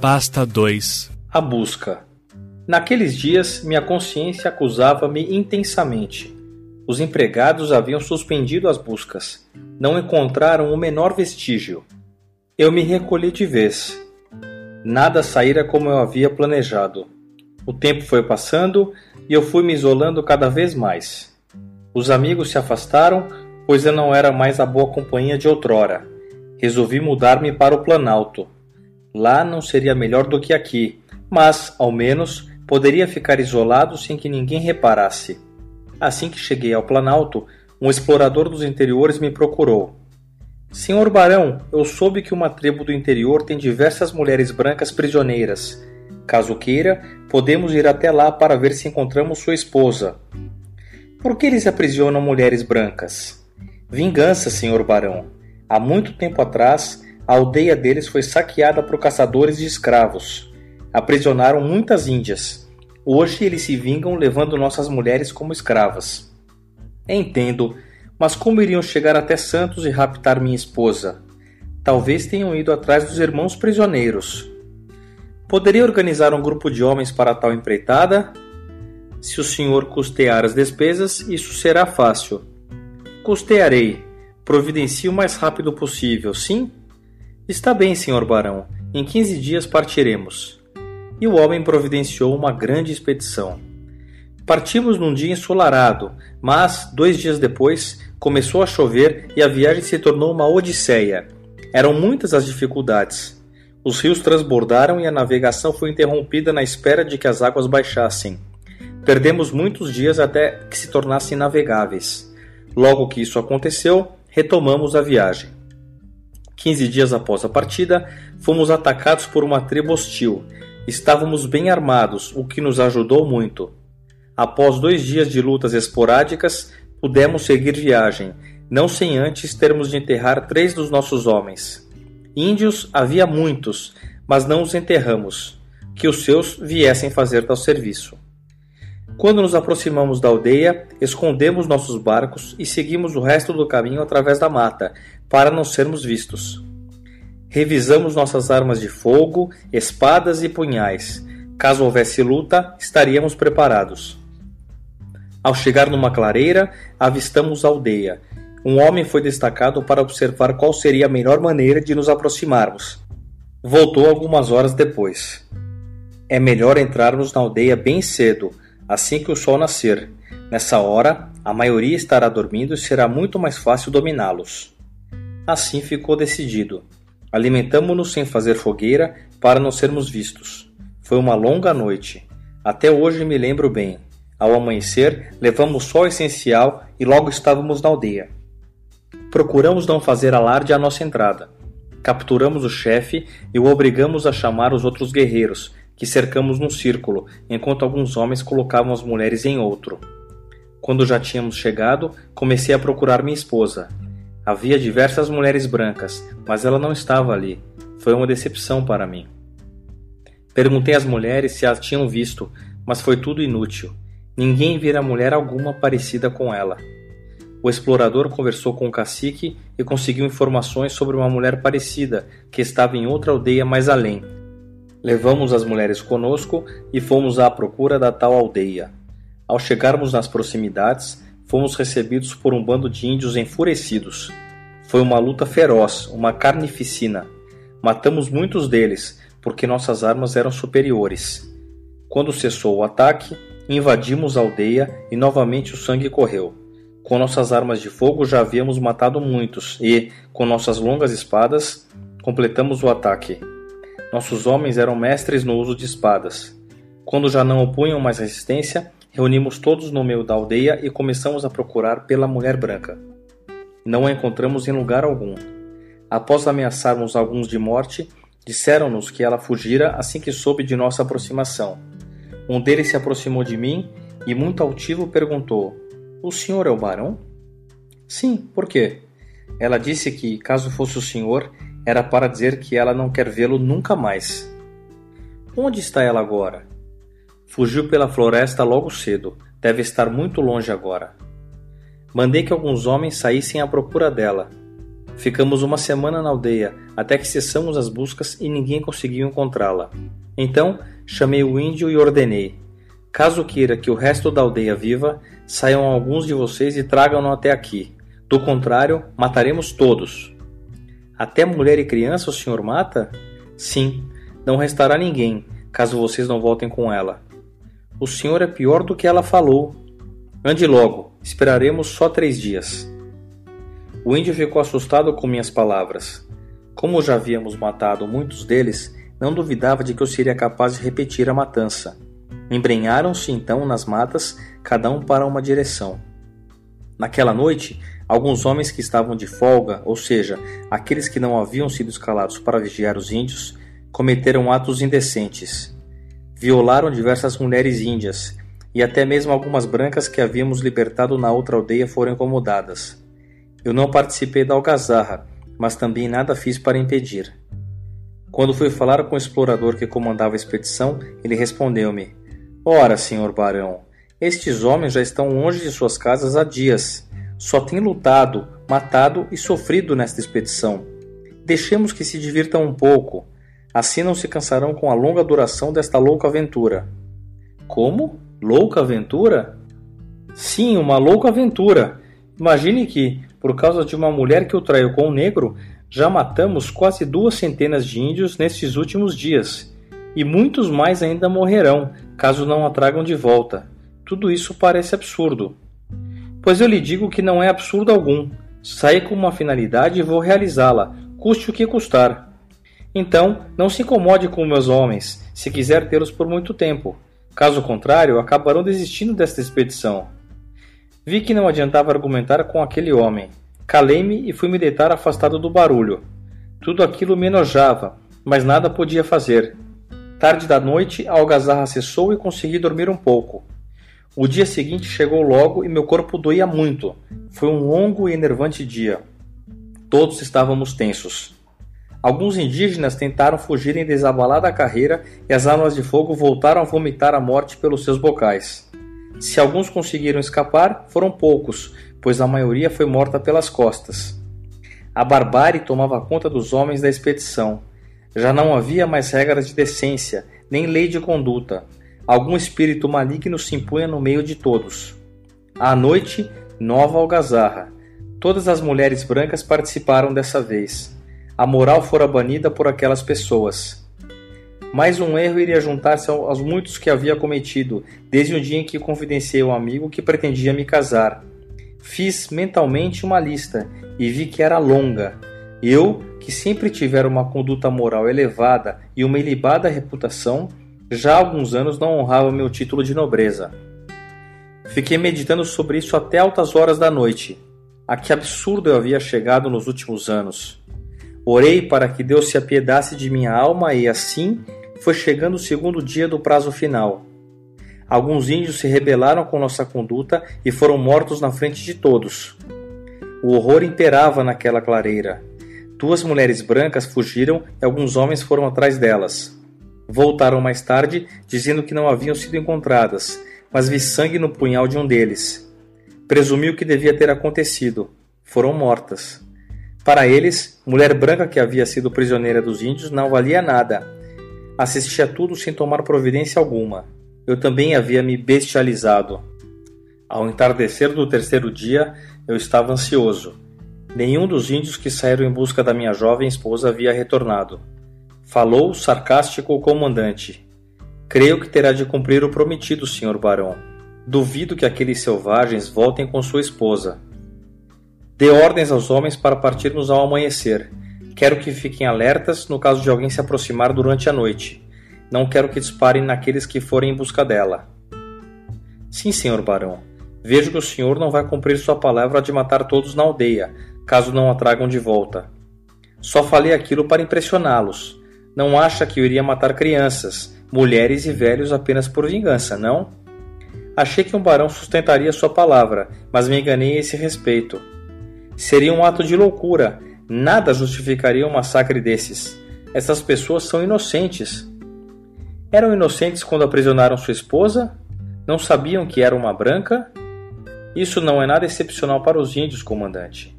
Pasta 2 A busca. Naqueles dias, minha consciência acusava-me intensamente. Os empregados haviam suspendido as buscas. Não encontraram o menor vestígio. Eu me recolhi de vez. Nada saíra como eu havia planejado. O tempo foi passando e eu fui me isolando cada vez mais. Os amigos se afastaram, pois eu não era mais a boa companhia de outrora. Resolvi mudar-me para o Planalto. Lá não seria melhor do que aqui, mas, ao menos, poderia ficar isolado sem que ninguém reparasse. Assim que cheguei ao Planalto, um explorador dos interiores me procurou. Senhor Barão, eu soube que uma tribo do interior tem diversas mulheres brancas prisioneiras. Caso queira, podemos ir até lá para ver se encontramos sua esposa. Por que eles aprisionam mulheres brancas? Vingança, senhor Barão. Há muito tempo atrás, a aldeia deles foi saqueada por caçadores de escravos. Aprisionaram muitas índias. Hoje eles se vingam levando nossas mulheres como escravas. Entendo mas como iriam chegar até Santos e raptar minha esposa? Talvez tenham ido atrás dos irmãos prisioneiros. Poderia organizar um grupo de homens para tal empreitada? Se o senhor custear as despesas, isso será fácil. Custearei. Providencie o mais rápido possível, sim? Está bem, senhor barão. Em quinze dias partiremos. E o homem providenciou uma grande expedição. Partimos num dia ensolarado, mas, dois dias depois, começou a chover e a viagem se tornou uma odisseia. Eram muitas as dificuldades. Os rios transbordaram e a navegação foi interrompida na espera de que as águas baixassem. Perdemos muitos dias até que se tornassem navegáveis. Logo que isso aconteceu, retomamos a viagem. Quinze dias após a partida, fomos atacados por uma tribo hostil. Estávamos bem armados, o que nos ajudou muito. Após dois dias de lutas esporádicas, pudemos seguir viagem, não sem antes termos de enterrar três dos nossos homens. Índios havia muitos, mas não os enterramos, que os seus viessem fazer tal serviço. Quando nos aproximamos da aldeia, escondemos nossos barcos e seguimos o resto do caminho através da mata, para não sermos vistos. Revisamos nossas armas de fogo, espadas e punhais. Caso houvesse luta, estaríamos preparados. Ao chegar numa clareira, avistamos a aldeia. Um homem foi destacado para observar qual seria a melhor maneira de nos aproximarmos. Voltou algumas horas depois. É melhor entrarmos na aldeia bem cedo, assim que o sol nascer. Nessa hora, a maioria estará dormindo e será muito mais fácil dominá-los. Assim ficou decidido. Alimentamo-nos sem fazer fogueira para não sermos vistos. Foi uma longa noite. Até hoje me lembro bem. Ao amanhecer, levamos só o essencial e logo estávamos na aldeia. Procuramos não fazer alarde à nossa entrada. Capturamos o chefe e o obrigamos a chamar os outros guerreiros, que cercamos num círculo, enquanto alguns homens colocavam as mulheres em outro. Quando já tínhamos chegado, comecei a procurar minha esposa. Havia diversas mulheres brancas, mas ela não estava ali. Foi uma decepção para mim. Perguntei às mulheres se a tinham visto, mas foi tudo inútil. Ninguém vira mulher alguma parecida com ela. O explorador conversou com o cacique e conseguiu informações sobre uma mulher parecida que estava em outra aldeia mais além. Levamos as mulheres conosco e fomos à procura da tal aldeia. Ao chegarmos nas proximidades, fomos recebidos por um bando de índios enfurecidos. Foi uma luta feroz, uma carnificina. Matamos muitos deles, porque nossas armas eram superiores. Quando cessou o ataque, invadimos a aldeia e novamente o sangue correu. Com nossas armas de fogo já havíamos matado muitos e, com nossas longas espadas, completamos o ataque. Nossos homens eram mestres no uso de espadas. Quando já não opunham mais resistência, reunimos todos no meio da aldeia e começamos a procurar pela mulher branca. Não a encontramos em lugar algum. Após ameaçarmos alguns de morte, disseram-nos que ela fugira assim que soube de nossa aproximação. Um deles se aproximou de mim e, muito altivo, perguntou: O senhor é o barão? Sim, por quê? Ela disse que, caso fosse o senhor, era para dizer que ela não quer vê-lo nunca mais. Onde está ela agora? Fugiu pela floresta logo cedo. Deve estar muito longe agora. Mandei que alguns homens saíssem à procura dela. Ficamos uma semana na aldeia, até que cessamos as buscas e ninguém conseguiu encontrá-la. Então, chamei o índio e ordenei: Caso queira que o resto da aldeia viva, saiam alguns de vocês e tragam-no até aqui. Do contrário, mataremos todos. Até mulher e criança o senhor mata? Sim, não restará ninguém, caso vocês não voltem com ela. O senhor é pior do que ela falou. Ande logo, esperaremos só três dias. O índio ficou assustado com minhas palavras. Como já havíamos matado muitos deles, não duvidava de que eu seria capaz de repetir a matança. Embrenharam-se então nas matas, cada um para uma direção. Naquela noite, alguns homens que estavam de folga, ou seja, aqueles que não haviam sido escalados para vigiar os índios, cometeram atos indecentes. Violaram diversas mulheres índias, e até mesmo algumas brancas que havíamos libertado na outra aldeia foram incomodadas. Eu não participei da algazarra, mas também nada fiz para impedir. Quando fui falar com o explorador que comandava a expedição, ele respondeu-me: Ora, senhor barão, estes homens já estão longe de suas casas há dias. Só têm lutado, matado e sofrido nesta expedição. Deixemos que se divirtam um pouco. Assim não se cansarão com a longa duração desta louca aventura. Como? Louca aventura? Sim, uma louca aventura. Imagine que, por causa de uma mulher que o traiu com um negro, já matamos quase duas centenas de índios nestes últimos dias, e muitos mais ainda morrerão, caso não a tragam de volta. Tudo isso parece absurdo. Pois eu lhe digo que não é absurdo algum. Saí com uma finalidade e vou realizá-la, custe o que custar. Então, não se incomode com meus homens, se quiser tê-los por muito tempo. Caso contrário, acabarão desistindo desta expedição. Vi que não adiantava argumentar com aquele homem. Calei-me e fui me deitar afastado do barulho. Tudo aquilo me enojava, mas nada podia fazer. Tarde da noite, a algazarra cessou e consegui dormir um pouco. O dia seguinte chegou logo e meu corpo doía muito. Foi um longo e enervante dia. Todos estávamos tensos. Alguns indígenas tentaram fugir em desabalada carreira e as armas de fogo voltaram a vomitar a morte pelos seus bocais. Se alguns conseguiram escapar, foram poucos, pois a maioria foi morta pelas costas. A barbárie tomava conta dos homens da expedição. Já não havia mais regras de decência, nem lei de conduta. Algum espírito maligno se impunha no meio de todos. À noite, nova algazarra. Todas as mulheres brancas participaram dessa vez. A moral fora banida por aquelas pessoas. Mais um erro iria juntar-se aos muitos que havia cometido, desde o dia em que confidenciei ao amigo que pretendia me casar. Fiz mentalmente uma lista e vi que era longa. Eu, que sempre tivera uma conduta moral elevada e uma ilibada reputação, já há alguns anos não honrava meu título de nobreza. Fiquei meditando sobre isso até altas horas da noite. A que absurdo eu havia chegado nos últimos anos. Orei para que Deus se apiedasse de minha alma e, assim, foi chegando o segundo dia do prazo final. Alguns índios se rebelaram com nossa conduta e foram mortos na frente de todos. O horror imperava naquela clareira. Duas mulheres brancas fugiram e alguns homens foram atrás delas. Voltaram mais tarde, dizendo que não haviam sido encontradas, mas vi sangue no punhal de um deles. Presumi o que devia ter acontecido. Foram mortas. Para eles, mulher branca que havia sido prisioneira dos índios não valia nada Assisti a tudo sem tomar providência alguma. Eu também havia me bestializado. Ao entardecer do terceiro dia, eu estava ansioso. Nenhum dos índios que saíram em busca da minha jovem esposa havia retornado. Falou sarcástico o comandante. Creio que terá de cumprir o prometido, senhor barão. Duvido que aqueles selvagens voltem com sua esposa. Dê ordens aos homens para partirmos ao amanhecer. Quero que fiquem alertas no caso de alguém se aproximar durante a noite. Não quero que disparem naqueles que forem em busca dela. Sim, senhor barão. Vejo que o senhor não vai cumprir sua palavra de matar todos na aldeia, caso não a tragam de volta. Só falei aquilo para impressioná-los. Não acha que eu iria matar crianças, mulheres e velhos apenas por vingança, não? Achei que um barão sustentaria sua palavra, mas me enganei a esse respeito. Seria um ato de loucura Nada justificaria um massacre desses. Essas pessoas são inocentes. Eram inocentes quando aprisionaram sua esposa? Não sabiam que era uma branca? Isso não é nada excepcional para os índios, comandante.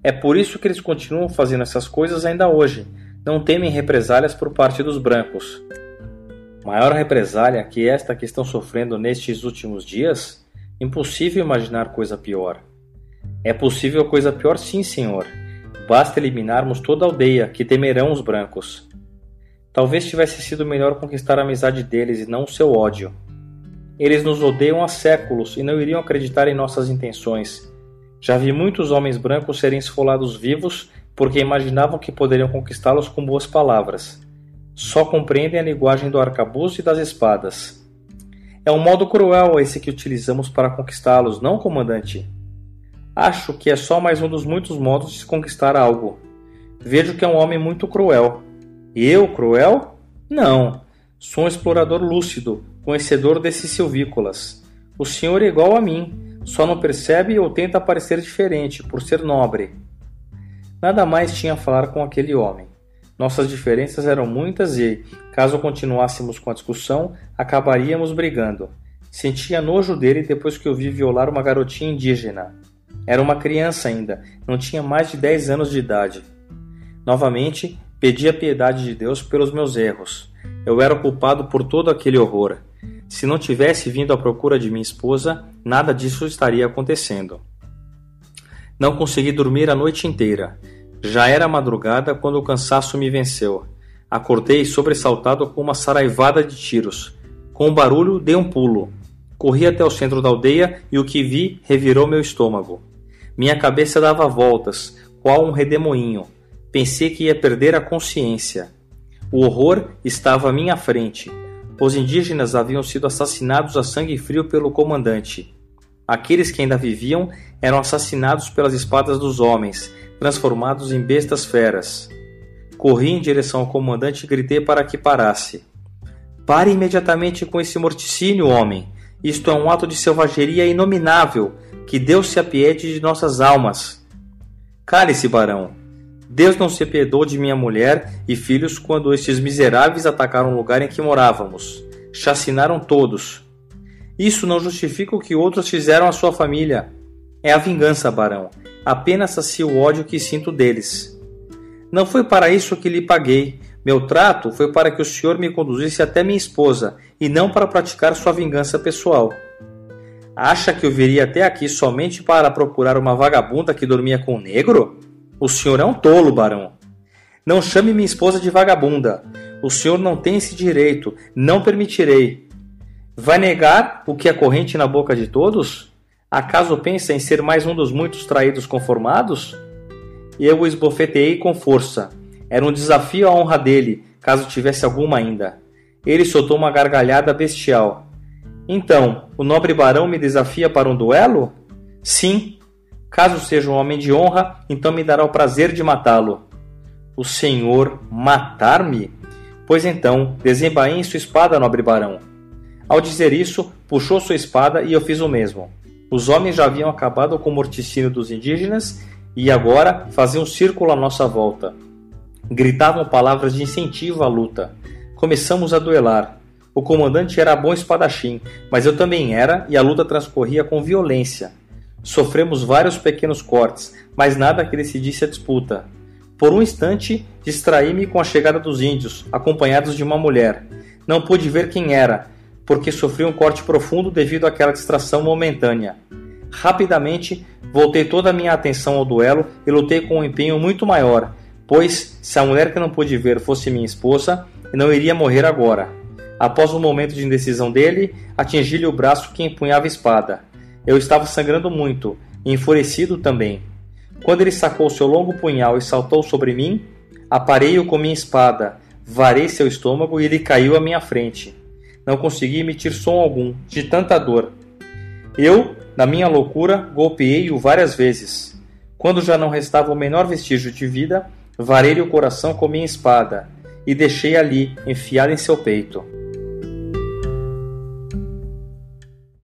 É por isso que eles continuam fazendo essas coisas ainda hoje. Não temem represálias por parte dos brancos. Maior represália que esta que estão sofrendo nestes últimos dias? Impossível imaginar coisa pior. É possível coisa pior, sim, senhor. Basta eliminarmos toda a aldeia, que temerão os brancos. Talvez tivesse sido melhor conquistar a amizade deles e não o seu ódio. Eles nos odeiam há séculos e não iriam acreditar em nossas intenções. Já vi muitos homens brancos serem esfolados vivos porque imaginavam que poderiam conquistá-los com boas palavras. Só compreendem a linguagem do arcabouço e das espadas. É um modo cruel esse que utilizamos para conquistá-los, não, comandante? Acho que é só mais um dos muitos modos de se conquistar algo. Vejo que é um homem muito cruel. Eu, cruel? Não. Sou um explorador lúcido, conhecedor desses silvícolas. O senhor é igual a mim, só não percebe ou tenta parecer diferente, por ser nobre. Nada mais tinha a falar com aquele homem. Nossas diferenças eram muitas e, caso continuássemos com a discussão, acabaríamos brigando. Sentia nojo dele depois que eu vi violar uma garotinha indígena. Era uma criança ainda, não tinha mais de 10 anos de idade. Novamente, pedi a piedade de Deus pelos meus erros. Eu era culpado por todo aquele horror. Se não tivesse vindo à procura de minha esposa, nada disso estaria acontecendo. Não consegui dormir a noite inteira. Já era madrugada quando o cansaço me venceu. Acordei sobressaltado com uma saraivada de tiros. Com um barulho, dei um pulo. Corri até o centro da aldeia e o que vi revirou meu estômago. Minha cabeça dava voltas, qual um redemoinho. Pensei que ia perder a consciência. O horror estava à minha frente. Os indígenas haviam sido assassinados a sangue frio pelo comandante. Aqueles que ainda viviam eram assassinados pelas espadas dos homens, transformados em bestas feras. Corri em direção ao comandante e gritei para que parasse. Pare imediatamente com esse morticínio, homem! Isto é um ato de selvageria inominável. Que Deus se apiede de nossas almas. Cale-se, barão. Deus não se apiedou de minha mulher e filhos quando estes miseráveis atacaram o lugar em que morávamos. Chacinaram todos. Isso não justifica o que outros fizeram à sua família. É a vingança, barão. Apenas sacia o ódio que sinto deles. Não foi para isso que lhe paguei. Meu trato foi para que o senhor me conduzisse até minha esposa e não para praticar sua vingança pessoal. Acha que eu viria até aqui somente para procurar uma vagabunda que dormia com um negro? O senhor é um tolo, barão. Não chame minha esposa de vagabunda. O senhor não tem esse direito. Não permitirei. Vai negar o que é corrente na boca de todos? Acaso pensa em ser mais um dos muitos traídos conformados? Eu o esbofeteei com força. Era um desafio à honra dele, caso tivesse alguma ainda. Ele soltou uma gargalhada bestial. Então, o nobre barão me desafia para um duelo? Sim, Caso seja um homem de honra, então me dará o prazer de matá-lo. O senhor matar-me? Pois então, desembainhe sua espada, nobre barão. Ao dizer isso, puxou sua espada e eu fiz o mesmo. Os homens já haviam acabado com o morticínio dos indígenas e agora faziam um círculo à nossa volta. Gritavam palavras de incentivo à luta. Começamos a duelar. O comandante era bom espadachim, mas eu também era e a luta transcorria com violência. Sofremos vários pequenos cortes, mas nada que decidisse a disputa. Por um instante, distraí-me com a chegada dos índios, acompanhados de uma mulher. Não pude ver quem era, porque sofri um corte profundo devido àquela distração momentânea. Rapidamente, voltei toda a minha atenção ao duelo e lutei com um empenho muito maior, pois, se a mulher que não pude ver fosse minha esposa, não iria morrer agora. Após um momento de indecisão dele, atingi-lhe o braço que empunhava a espada. Eu estava sangrando muito, e enfurecido também. Quando ele sacou seu longo punhal e saltou sobre mim, aparei-o com minha espada, varei seu estômago e ele caiu à minha frente. Não consegui emitir som algum, de tanta dor. Eu, na minha loucura, golpeei-o várias vezes. Quando já não restava o menor vestígio de vida, varei-lhe o coração com minha espada e deixei ali, enfiado em seu peito.